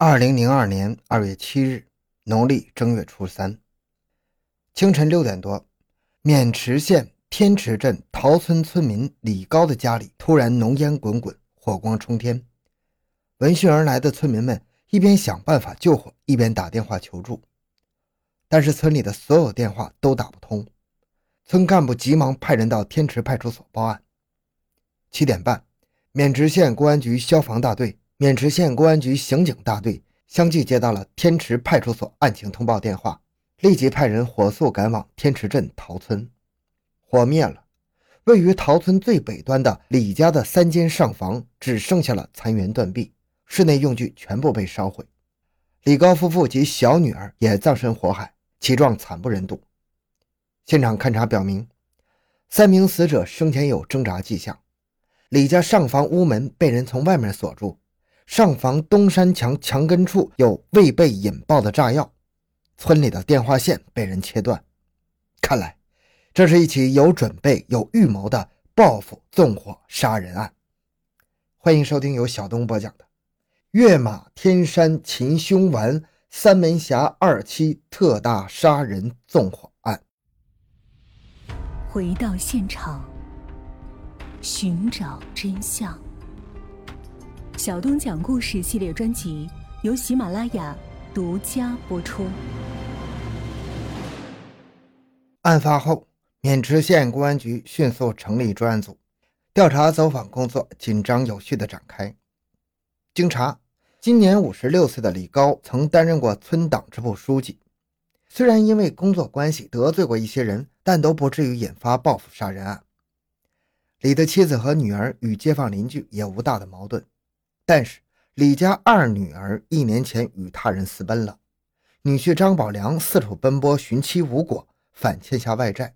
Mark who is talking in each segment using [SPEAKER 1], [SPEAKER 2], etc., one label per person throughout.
[SPEAKER 1] 二零零二年二月七日，农历正月初三，清晨六点多，渑池县天池镇陶村村民李高的家里突然浓烟滚滚，火光冲天。闻讯而来的村民们一边想办法救火，一边打电话求助，但是村里的所有电话都打不通。村干部急忙派人到天池派出所报案。七点半，渑池县公安局消防大队。渑池县公安局刑警大队相继接到了天池派出所案情通报电话，立即派人火速赶往天池镇桃村。火灭了，位于桃村最北端的李家的三间上房只剩下了残垣断壁，室内用具全部被烧毁。李高夫妇及小女儿也葬身火海，其状惨不忍睹。现场勘查表明，三名死者生前有挣扎迹象，李家上房屋门被人从外面锁住。上房东山墙墙根处有未被引爆的炸药，村里的电话线被人切断。看来，这是一起有准备、有预谋的报复纵火杀人案。欢迎收听由小东播讲的《跃马天山擒凶丸三门峡二期特大杀人纵火案》。
[SPEAKER 2] 回到现场，寻找真相。小东讲故事系列专辑由喜马拉雅独家播出。
[SPEAKER 1] 案发后，渑池县公安局迅速成立专案组，调查走访工作紧张有序的展开。经查，今年五十六岁的李高曾担任过村党支部书记，虽然因为工作关系得罪过一些人，但都不至于引发报复杀人案。李的妻子和女儿与街坊邻居也无大的矛盾。但是李家二女儿一年前与他人私奔了，女婿张宝良四处奔波寻妻无果，反欠下外债，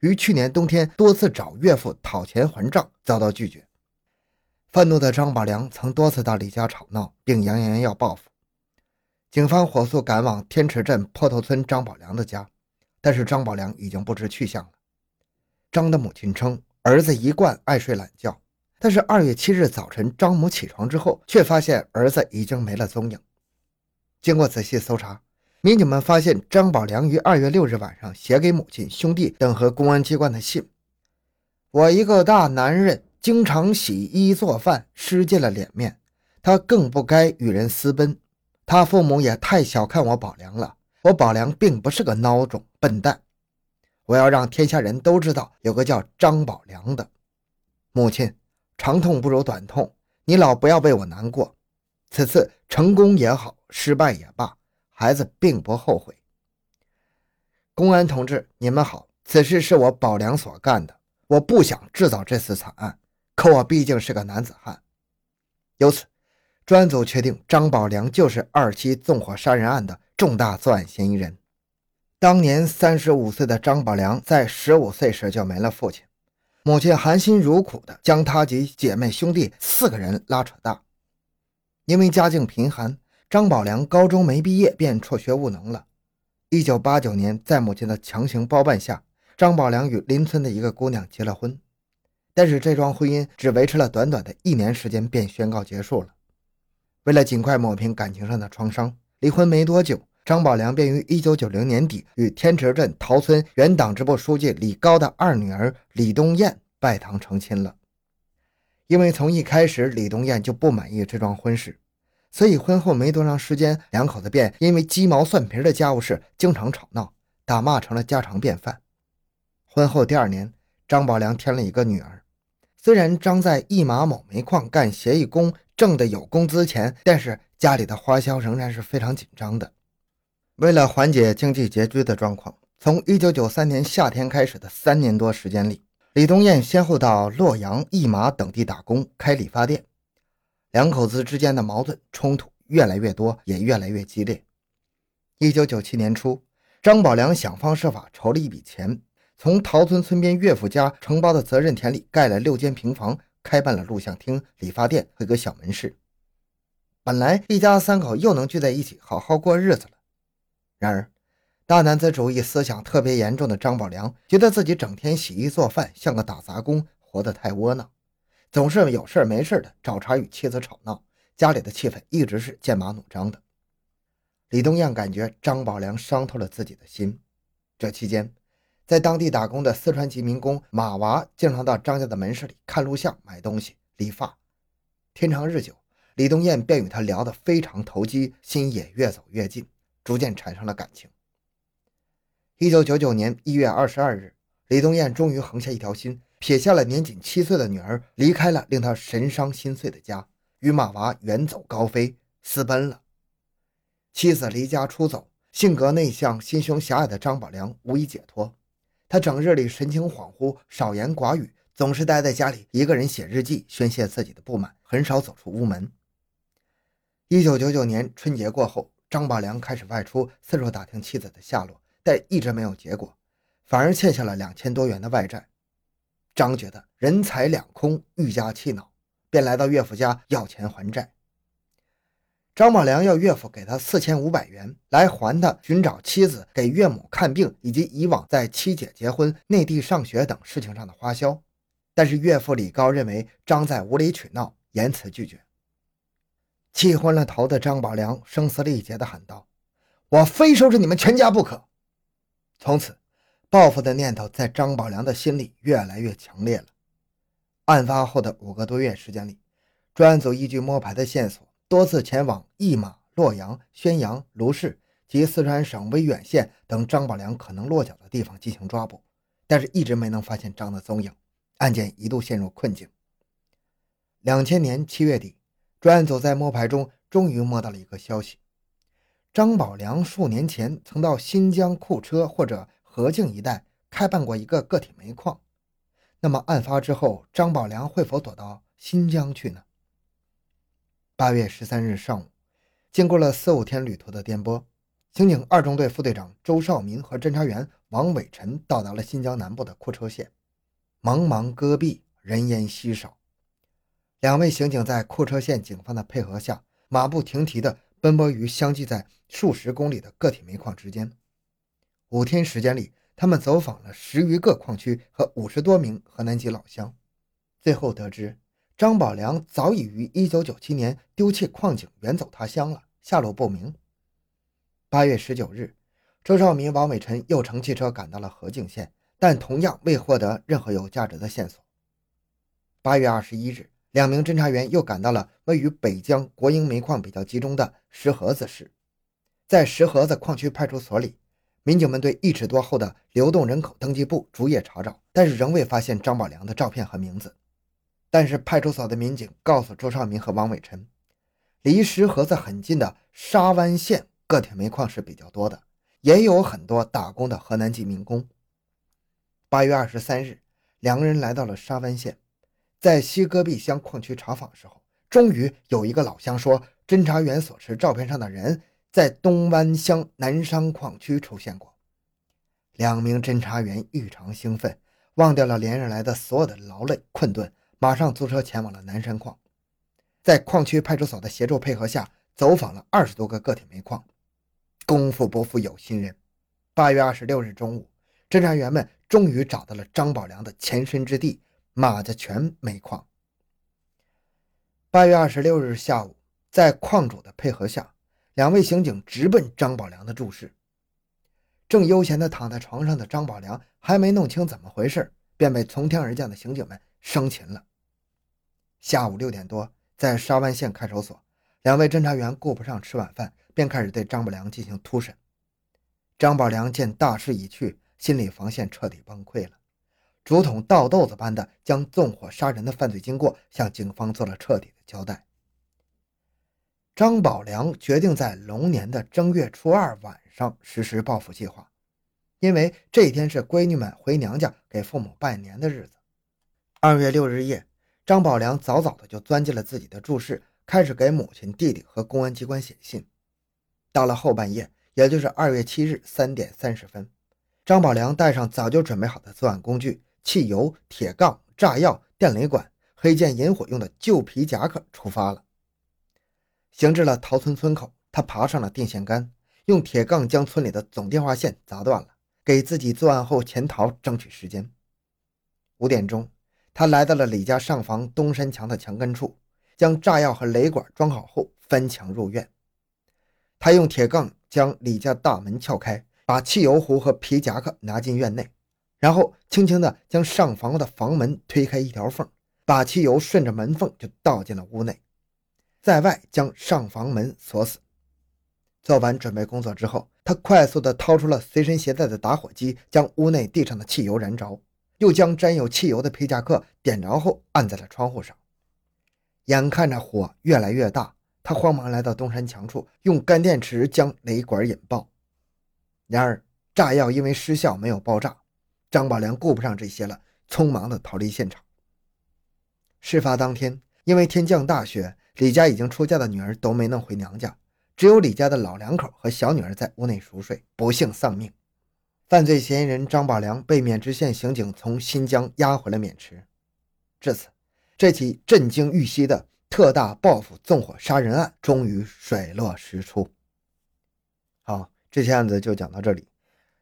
[SPEAKER 1] 于去年冬天多次找岳父讨钱还账，遭到拒绝。愤怒的张宝良曾多次到李家吵闹，并扬言要报复。警方火速赶往天池镇坡头村张宝良的家，但是张宝良已经不知去向了。张的母亲称，儿子一贯爱睡懒觉。但是二月七日早晨，张母起床之后，却发现儿子已经没了踪影。经过仔细搜查，民警们发现张宝良于二月六日晚上写给母亲、兄弟等和公安机关的信：“我一个大男人，经常洗衣做饭，失尽了脸面。他更不该与人私奔。他父母也太小看我宝良了。我宝良并不是个孬种、笨蛋。我要让天下人都知道，有个叫张宝良的母亲。”长痛不如短痛，你老不要为我难过。此次成功也好，失败也罢，孩子并不后悔。公安同志，你们好，此事是我宝良所干的，我不想制造这次惨案，可我毕竟是个男子汉。由此，专案组确定张宝良就是二期纵火杀人案的重大作案嫌疑人。当年三十五岁的张宝良，在十五岁时就没了父亲。母亲含辛茹苦地将他及姐妹兄弟四个人拉扯大，因为家境贫寒，张宝良高中没毕业便辍学务农了。一九八九年，在母亲的强行包办下，张宝良与邻村的一个姑娘结了婚，但是这桩婚姻只维持了短短的一年时间便宣告结束了。为了尽快抹平感情上的创伤，离婚没多久。张宝良便于一九九零年底与天池镇桃村原党支部书记李高的二女儿李冬燕拜堂成亲了。因为从一开始李冬燕就不满意这桩婚事，所以婚后没多长时间，两口子便因为鸡毛蒜皮的家务事经常吵闹，打骂成了家常便饭。婚后第二年，张宝良添了一个女儿。虽然张在一马某煤矿干协议工，挣的有工资钱，但是家里的花销仍然是非常紧张的。为了缓解经济拮据的状况，从1993年夏天开始的三年多时间里，李东燕先后到洛阳、义马等地打工开理发店，两口子之间的矛盾冲突越来越多，也越来越激烈。1997年初，张宝良想方设法筹了一笔钱，从桃村村边岳父家承包的责任田里盖了六间平房，开办了录像厅、理发店和一个小门市。本来一家三口又能聚在一起好好过日子了。然而，大男子主义思想特别严重的张宝良觉得自己整天洗衣做饭，像个打杂工，活得太窝囊，总是有事没事的找茬与妻子吵闹，家里的气氛一直是剑拔弩张的。李东艳感觉张宝良伤透了自己的心。这期间，在当地打工的四川籍民工马娃经常到张家的门市里看录像、买东西、理发。天长日久，李东艳便与他聊得非常投机，心也越走越近，逐渐产生了感情。一九九九年一月二十二日，李东艳终于横下一条心，撇下了年仅七岁的女儿，离开了令他神伤心碎的家，与马娃远走高飞，私奔了。妻子离家出走，性格内向、心胸狭隘的张宝良无以解脱。他整日里神情恍惚，少言寡语，总是待在家里一个人写日记，宣泄自己的不满，很少走出屋门。一九九九年春节过后，张宝良开始外出，四处打听妻子的下落。但一直没有结果，反而欠下了两千多元的外债。张觉得人财两空，愈加气恼，便来到岳父家要钱还债。张宝良要岳父给他四千五百元来还他寻找妻子、给岳母看病以及以往在妻姐结婚、内地上学等事情上的花销。但是岳父李高认为张在无理取闹，严词拒绝。气昏了头的张宝良声嘶力竭地喊道：“我非收拾你们全家不可！”从此，报复的念头在张宝良的心里越来越强烈了。案发后的五个多月时间里，专案组依据摸排的线索，多次前往义马、洛阳、宣阳、卢氏及四川省威远县等张宝良可能落脚的地方进行抓捕，但是一直没能发现张的踪影，案件一度陷入困境。两千年七月底，专案组在摸排中终于摸到了一个消息。张宝良数年前曾到新疆库车或者河静一带开办过一个个体煤矿，那么案发之后，张宝良会否躲到新疆去呢？八月十三日上午，经过了四五天旅途的颠簸，刑警二中队副队长周少民和侦查员王伟臣到达了新疆南部的库车县。茫茫戈壁，人烟稀少，两位刑警在库车县警方的配合下，马不停蹄地奔波于相距在数十公里的个体煤矿之间，五天时间里，他们走访了十余个矿区和五十多名河南籍老乡，最后得知张宝良早已于1997年丢弃矿井远走他乡了，下落不明。八月十九日，周少民、王伟臣又乘汽车赶到了河静县，但同样未获得任何有价值的线索。八月二十一日，两名侦查员又赶到了位于北疆国营煤矿比较集中的石河子市。在石河子矿区派出所里，民警们对一尺多厚的流动人口登记簿逐页查找，但是仍未发现张宝良的照片和名字。但是派出所的民警告诉周少民和王伟臣，离石河子很近的沙湾县个体煤矿是比较多的，也有很多打工的河南籍民工。八月二十三日，两个人来到了沙湾县，在西戈壁乡矿区查访时候，终于有一个老乡说，侦查员所持照片上的人。在东湾乡南山矿区出现过，两名侦查员异常兴奋，忘掉了连日来的所有的劳累困顿，马上租车前往了南山矿。在矿区派出所的协助配合下，走访了二十多个个体煤矿。功夫不负有心人，八月二十六日中午，侦查员们终于找到了张宝良的前身之地——马家泉煤矿。八月二十六日下午，在矿主的配合下。两位刑警直奔张宝良的住室，正悠闲地躺在床上的张宝良还没弄清怎么回事，便被从天而降的刑警们生擒了。下午六点多，在沙湾县看守所，两位侦查员顾不上吃晚饭，便开始对张宝良进行突审。张宝良见大势已去，心理防线彻底崩溃了，竹筒倒豆子般的将纵火杀人的犯罪经过向警方做了彻底的交代。张宝良决定在龙年的正月初二晚上实施报复计划，因为这一天是闺女们回娘家给父母拜年的日子。二月六日夜，张宝良早早的就钻进了自己的住室，开始给母亲、弟弟和公安机关写信。到了后半夜，也就是二月七日三点三十分，张宝良带上早就准备好的作案工具——汽油、铁杠、炸药、电雷管、黑剑引火用的旧皮夹克，出发了。行至了桃村村口，他爬上了电线杆，用铁杠将村里的总电话线砸断了，给自己作案后潜逃争取时间。五点钟，他来到了李家上房东山墙的墙根处，将炸药和雷管装好后翻墙入院。他用铁杠将李家大门撬开，把汽油壶和皮夹克拿进院内，然后轻轻地将上房的房门推开一条缝，把汽油顺着门缝就倒进了屋内，在外将上房门锁死。做完准备工作之后，他快速地掏出了随身携带的打火机，将屋内地上的汽油燃着，又将沾有汽油的皮夹克点着后按在了窗户上。眼看着火越来越大，他慌忙来到东山墙处，用干电池将雷管引爆。然而炸药因为失效没有爆炸，张宝良顾不上这些了，匆忙地逃离现场。事发当天，因为天降大雪，李家已经出嫁的女儿都没能回娘家。只有李家的老两口和小女儿在屋内熟睡，不幸丧命。犯罪嫌疑人张宝良被渑池县刑警从新疆押回了渑池。至此，这起震惊玉溪的特大报复纵火杀人案终于水落石出。好，这期案子就讲到这里。